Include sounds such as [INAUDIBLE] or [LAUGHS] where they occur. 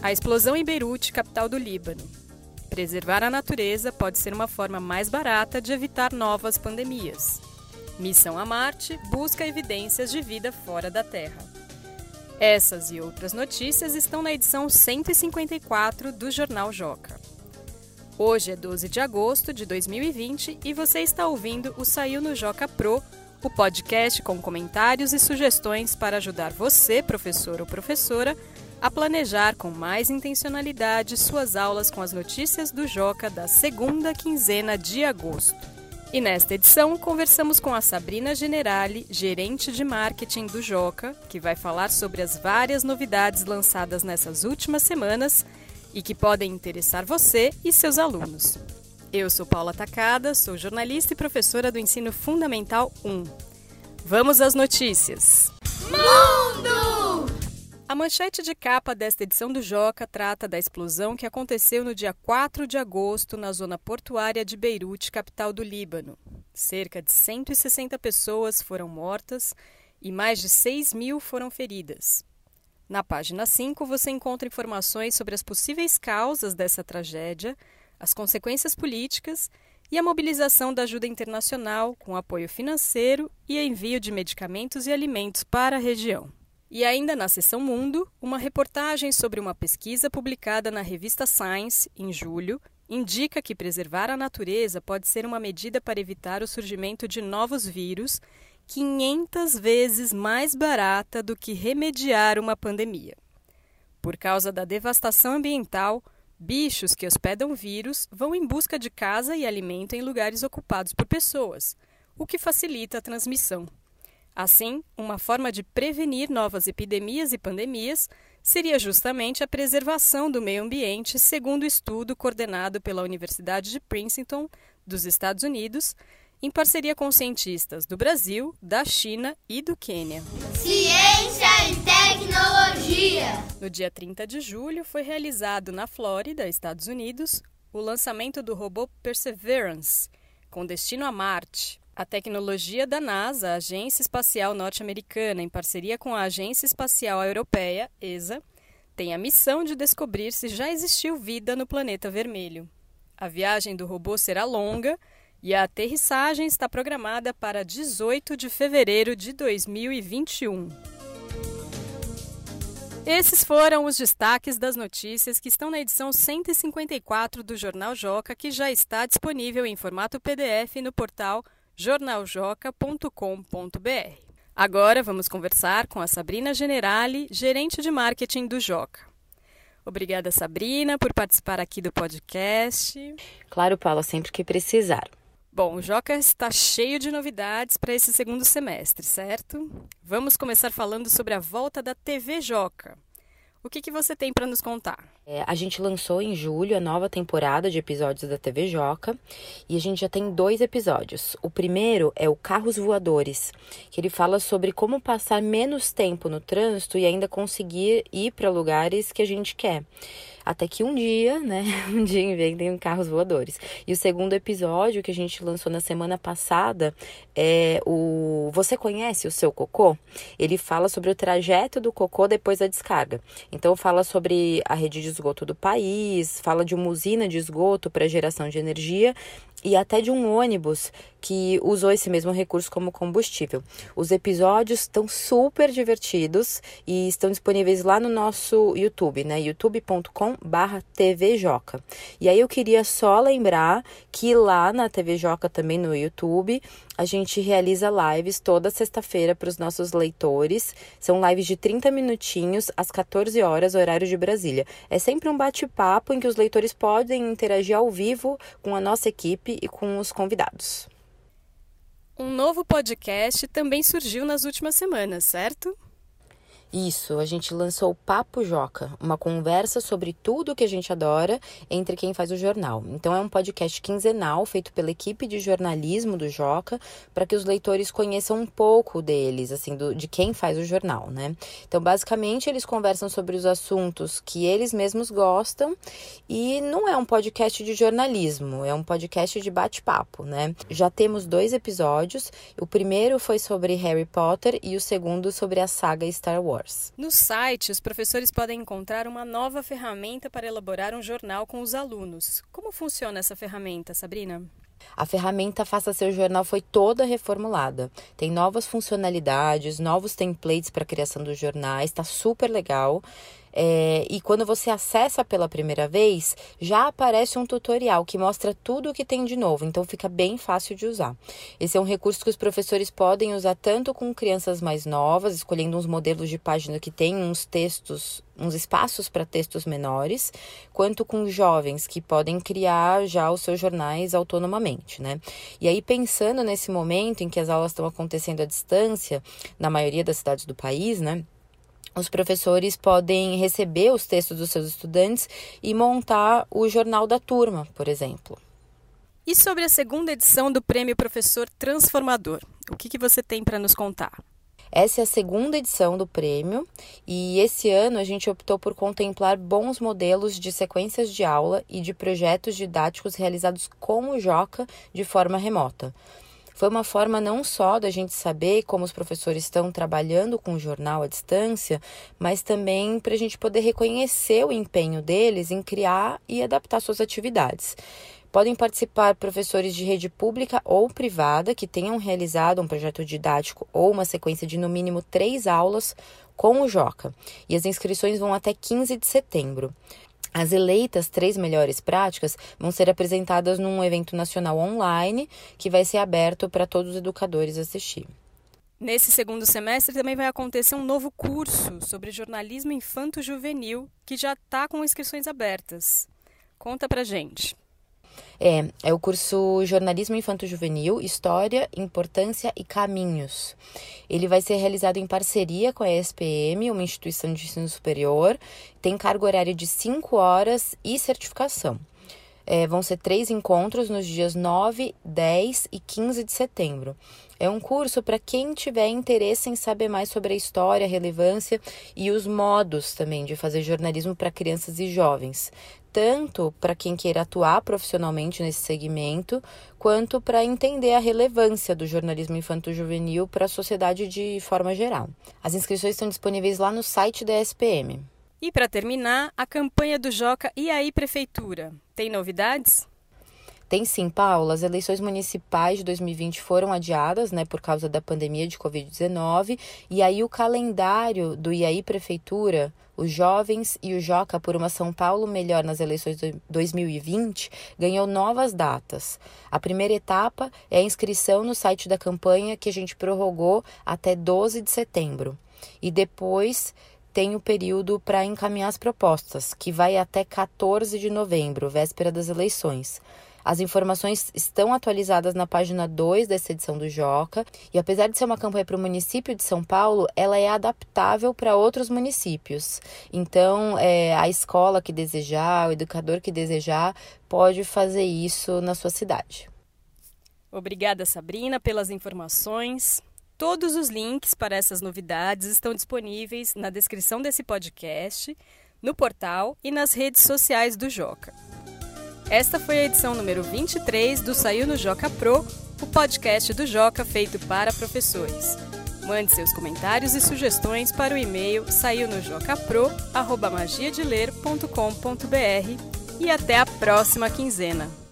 A explosão em Beirute, capital do Líbano. Preservar a natureza pode ser uma forma mais barata de evitar novas pandemias. Missão a Marte busca evidências de vida fora da Terra. Essas e outras notícias estão na edição 154 do Jornal Joca. Hoje é 12 de agosto de 2020 e você está ouvindo o Saiu no Joca Pro, o podcast com comentários e sugestões para ajudar você, professor ou professora, a planejar com mais intencionalidade suas aulas com as notícias do Joca da segunda quinzena de agosto. E nesta edição, conversamos com a Sabrina Generali, gerente de marketing do Joca, que vai falar sobre as várias novidades lançadas nessas últimas semanas e que podem interessar você e seus alunos. Eu sou Paula Tacada, sou jornalista e professora do Ensino Fundamental 1. Vamos às notícias! A manchete de capa desta edição do Joca trata da explosão que aconteceu no dia 4 de agosto na zona portuária de Beirute, capital do Líbano. Cerca de 160 pessoas foram mortas e mais de 6 mil foram feridas. Na página 5 você encontra informações sobre as possíveis causas dessa tragédia, as consequências políticas e a mobilização da ajuda internacional com apoio financeiro e envio de medicamentos e alimentos para a região. E ainda na seção Mundo, uma reportagem sobre uma pesquisa publicada na revista Science, em julho, indica que preservar a natureza pode ser uma medida para evitar o surgimento de novos vírus 500 vezes mais barata do que remediar uma pandemia. Por causa da devastação ambiental, bichos que hospedam vírus vão em busca de casa e alimento em lugares ocupados por pessoas, o que facilita a transmissão. Assim, uma forma de prevenir novas epidemias e pandemias seria justamente a preservação do meio ambiente, segundo o estudo coordenado pela Universidade de Princeton, dos Estados Unidos, em parceria com cientistas do Brasil, da China e do Quênia. Ciência e tecnologia. No dia 30 de julho, foi realizado na Flórida, Estados Unidos, o lançamento do robô Perseverance, com destino a Marte, a tecnologia da NASA, a Agência Espacial Norte-Americana, em parceria com a Agência Espacial Europeia, ESA, tem a missão de descobrir se já existiu vida no planeta vermelho. A viagem do robô será longa e a aterrissagem está programada para 18 de fevereiro de 2021. Esses foram os destaques das notícias que estão na edição 154 do Jornal Joca, que já está disponível em formato PDF no portal jornaljoca.com.br. Agora vamos conversar com a Sabrina Generali, gerente de marketing do Joca. Obrigada, Sabrina, por participar aqui do podcast. Claro, Paula, sempre que precisar. Bom, o Joca está cheio de novidades para esse segundo semestre, certo? Vamos começar falando sobre a volta da TV Joca. O que, que você tem para nos contar? É, a gente lançou em julho a nova temporada de episódios da TV Joca e a gente já tem dois episódios. O primeiro é o Carros Voadores, que ele fala sobre como passar menos tempo no trânsito e ainda conseguir ir para lugares que a gente quer. Até que um dia, né, [LAUGHS] um dia inventem carros voadores. E o segundo episódio que a gente lançou na semana passada é o Você conhece o seu cocô? Ele fala sobre o trajeto do cocô depois da descarga. Então fala sobre a rede de esgoto do país, fala de uma usina de esgoto para geração de energia e até de um ônibus que usou esse mesmo recurso como combustível. Os episódios estão super divertidos e estão disponíveis lá no nosso YouTube, né? youtube.com/tvjoca. E aí eu queria só lembrar que lá na TV Joca também no YouTube, a gente realiza lives toda sexta-feira para os nossos leitores. São lives de 30 minutinhos às 14 horas, horário de Brasília. É sempre um bate-papo em que os leitores podem interagir ao vivo com a nossa equipe e com os convidados. Um novo podcast também surgiu nas últimas semanas, certo? Isso, a gente lançou o Papo Joca, uma conversa sobre tudo que a gente adora entre quem faz o jornal. Então é um podcast quinzenal feito pela equipe de jornalismo do Joca, para que os leitores conheçam um pouco deles, assim, do, de quem faz o jornal, né? Então, basicamente, eles conversam sobre os assuntos que eles mesmos gostam e não é um podcast de jornalismo, é um podcast de bate-papo, né? Já temos dois episódios. O primeiro foi sobre Harry Potter e o segundo sobre a saga Star Wars. No site, os professores podem encontrar uma nova ferramenta para elaborar um jornal com os alunos. Como funciona essa ferramenta, Sabrina? A ferramenta Faça Seu Jornal foi toda reformulada. Tem novas funcionalidades, novos templates para a criação dos jornais, está super legal. É, e quando você acessa pela primeira vez, já aparece um tutorial que mostra tudo o que tem de novo, então fica bem fácil de usar. Esse é um recurso que os professores podem usar tanto com crianças mais novas, escolhendo uns modelos de página que tem uns textos, uns espaços para textos menores, quanto com jovens que podem criar já os seus jornais autonomamente, né? E aí pensando nesse momento em que as aulas estão acontecendo à distância, na maioria das cidades do país, né? Os professores podem receber os textos dos seus estudantes e montar o jornal da turma, por exemplo. E sobre a segunda edição do Prêmio Professor Transformador, o que, que você tem para nos contar? Essa é a segunda edição do prêmio e esse ano a gente optou por contemplar bons modelos de sequências de aula e de projetos didáticos realizados com o Joca de forma remota. Foi uma forma não só da gente saber como os professores estão trabalhando com o jornal à distância, mas também para a gente poder reconhecer o empenho deles em criar e adaptar suas atividades. Podem participar professores de rede pública ou privada que tenham realizado um projeto didático ou uma sequência de no mínimo três aulas com o Joca. E as inscrições vão até 15 de setembro. As eleitas três melhores práticas vão ser apresentadas num evento nacional online que vai ser aberto para todos os educadores assistir. Nesse segundo semestre também vai acontecer um novo curso sobre jornalismo infanto-juvenil que já está com inscrições abertas. Conta pra gente. É, é o curso Jornalismo Infanto Juvenil, História, Importância e Caminhos. Ele vai ser realizado em parceria com a ESPM, uma instituição de ensino superior, tem carga horária de 5 horas e certificação. É, vão ser três encontros nos dias 9, 10 e 15 de setembro. É um curso para quem tiver interesse em saber mais sobre a história, a relevância e os modos também de fazer jornalismo para crianças e jovens tanto para quem queira atuar profissionalmente nesse segmento, quanto para entender a relevância do jornalismo infanto-juvenil para a sociedade de forma geral. As inscrições estão disponíveis lá no site da SPM. E para terminar, a campanha do Joca E aí Prefeitura. Tem novidades? Tem sim, Paula. As eleições municipais de 2020 foram adiadas, né, por causa da pandemia de Covid-19. E aí o calendário do IAI Prefeitura, os jovens e o Joca por uma São Paulo melhor nas eleições de 2020 ganhou novas datas. A primeira etapa é a inscrição no site da campanha que a gente prorrogou até 12 de setembro. E depois tem o período para encaminhar as propostas, que vai até 14 de novembro, véspera das eleições. As informações estão atualizadas na página 2 dessa edição do Joca, e apesar de ser uma campanha para o município de São Paulo, ela é adaptável para outros municípios. Então, é, a escola que desejar, o educador que desejar, pode fazer isso na sua cidade. Obrigada, Sabrina, pelas informações. Todos os links para essas novidades estão disponíveis na descrição desse podcast, no portal e nas redes sociais do Joca. Esta foi a edição número 23 do Saiu no Joca Pro, o podcast do Joca feito para professores. Mande seus comentários e sugestões para o e-mail saiunojocapro@magiadeler.com.br e até a próxima quinzena.